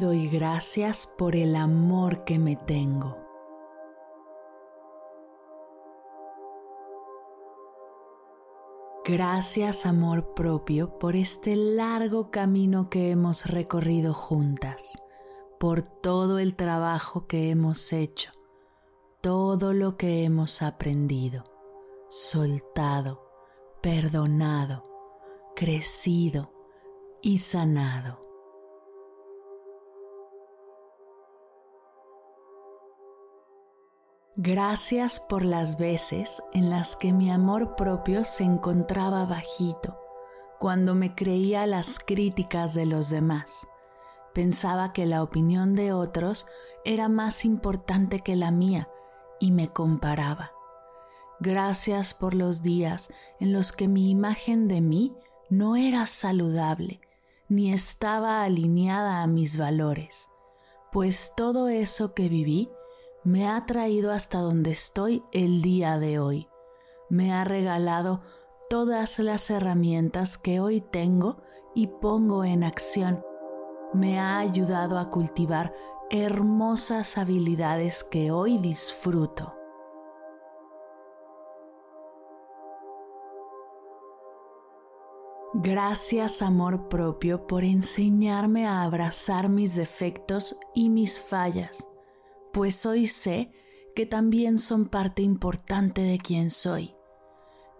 Doy gracias por el amor que me tengo. Gracias amor propio por este largo camino que hemos recorrido juntas, por todo el trabajo que hemos hecho, todo lo que hemos aprendido, soltado, perdonado, crecido y sanado. Gracias por las veces en las que mi amor propio se encontraba bajito, cuando me creía las críticas de los demás. Pensaba que la opinión de otros era más importante que la mía y me comparaba. Gracias por los días en los que mi imagen de mí no era saludable ni estaba alineada a mis valores, pues todo eso que viví me ha traído hasta donde estoy el día de hoy. Me ha regalado todas las herramientas que hoy tengo y pongo en acción. Me ha ayudado a cultivar hermosas habilidades que hoy disfruto. Gracias amor propio por enseñarme a abrazar mis defectos y mis fallas pues hoy sé que también son parte importante de quien soy.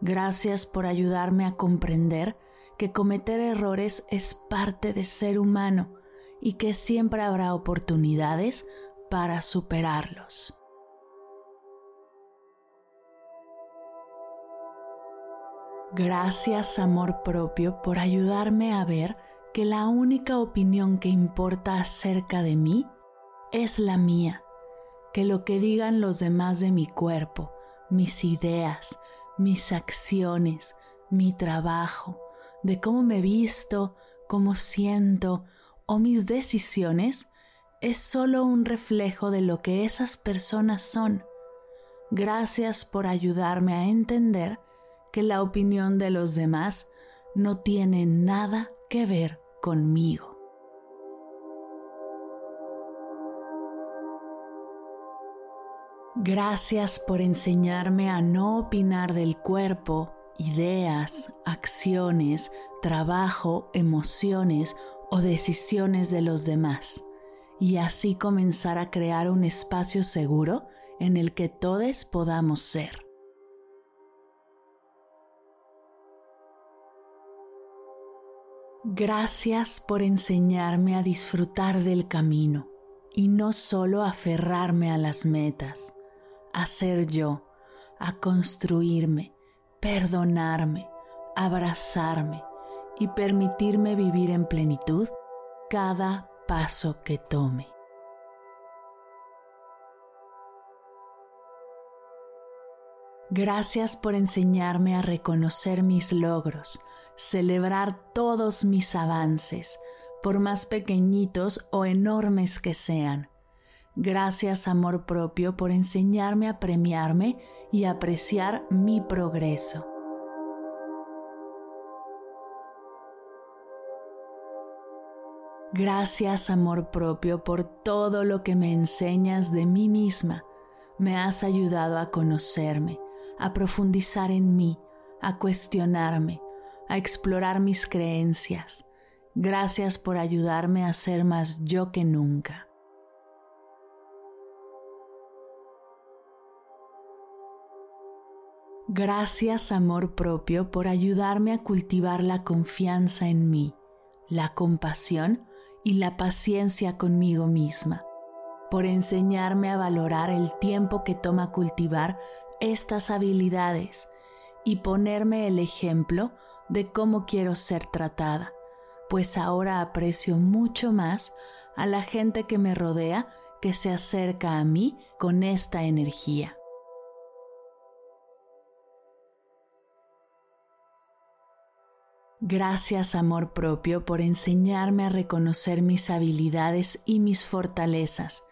Gracias por ayudarme a comprender que cometer errores es parte de ser humano y que siempre habrá oportunidades para superarlos. Gracias amor propio por ayudarme a ver que la única opinión que importa acerca de mí es la mía que lo que digan los demás de mi cuerpo, mis ideas, mis acciones, mi trabajo, de cómo me visto, cómo siento o mis decisiones, es solo un reflejo de lo que esas personas son. Gracias por ayudarme a entender que la opinión de los demás no tiene nada que ver conmigo. Gracias por enseñarme a no opinar del cuerpo, ideas, acciones, trabajo, emociones o decisiones de los demás y así comenzar a crear un espacio seguro en el que todos podamos ser. Gracias por enseñarme a disfrutar del camino y no solo aferrarme a las metas a ser yo, a construirme, perdonarme, abrazarme y permitirme vivir en plenitud cada paso que tome. Gracias por enseñarme a reconocer mis logros, celebrar todos mis avances, por más pequeñitos o enormes que sean, Gracias amor propio por enseñarme a premiarme y apreciar mi progreso. Gracias amor propio por todo lo que me enseñas de mí misma. Me has ayudado a conocerme, a profundizar en mí, a cuestionarme, a explorar mis creencias. Gracias por ayudarme a ser más yo que nunca. Gracias amor propio por ayudarme a cultivar la confianza en mí, la compasión y la paciencia conmigo misma, por enseñarme a valorar el tiempo que toma cultivar estas habilidades y ponerme el ejemplo de cómo quiero ser tratada, pues ahora aprecio mucho más a la gente que me rodea que se acerca a mí con esta energía. Gracias amor propio por enseñarme a reconocer mis habilidades y mis fortalezas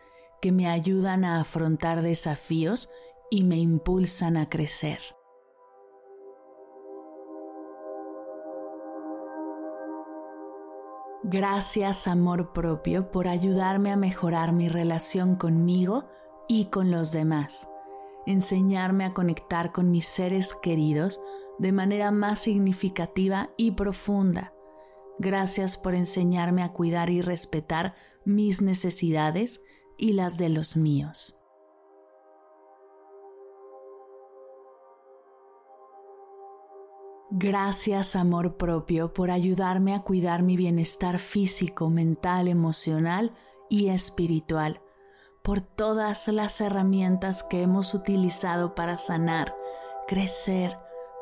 que me ayudan a afrontar desafíos y me impulsan a crecer. Gracias amor propio por ayudarme a mejorar mi relación conmigo y con los demás, enseñarme a conectar con mis seres queridos de manera más significativa y profunda. Gracias por enseñarme a cuidar y respetar mis necesidades y las de los míos. Gracias amor propio por ayudarme a cuidar mi bienestar físico, mental, emocional y espiritual, por todas las herramientas que hemos utilizado para sanar, crecer,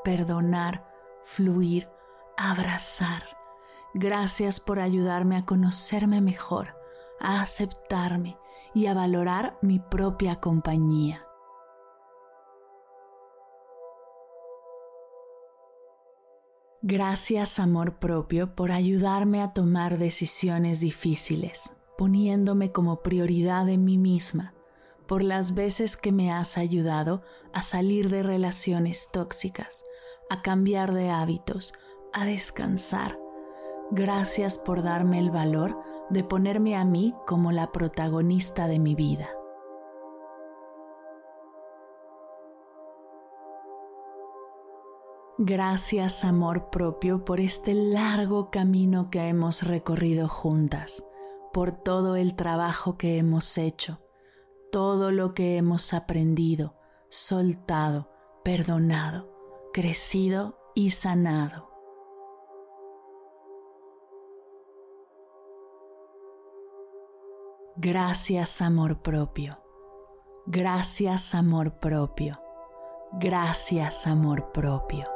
perdonar, fluir, abrazar. Gracias por ayudarme a conocerme mejor, a aceptarme y a valorar mi propia compañía. Gracias amor propio por ayudarme a tomar decisiones difíciles, poniéndome como prioridad en mí misma, por las veces que me has ayudado a salir de relaciones tóxicas, a cambiar de hábitos, a descansar. Gracias por darme el valor de ponerme a mí como la protagonista de mi vida. Gracias amor propio por este largo camino que hemos recorrido juntas, por todo el trabajo que hemos hecho, todo lo que hemos aprendido, soltado, perdonado, crecido y sanado. Gracias amor propio. Gracias amor propio. Gracias amor propio.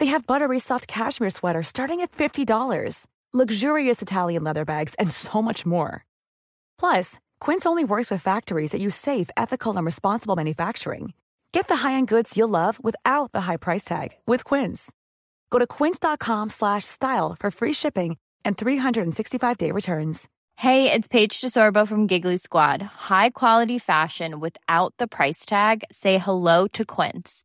They have buttery soft cashmere sweaters starting at $50, luxurious Italian leather bags, and so much more. Plus, Quince only works with factories that use safe, ethical, and responsible manufacturing. Get the high-end goods you'll love without the high price tag with Quince. Go to quince.com/style for free shipping and 365-day returns. Hey, it's Paige DeSorbo from Giggly Squad. High quality fashion without the price tag. Say hello to Quince.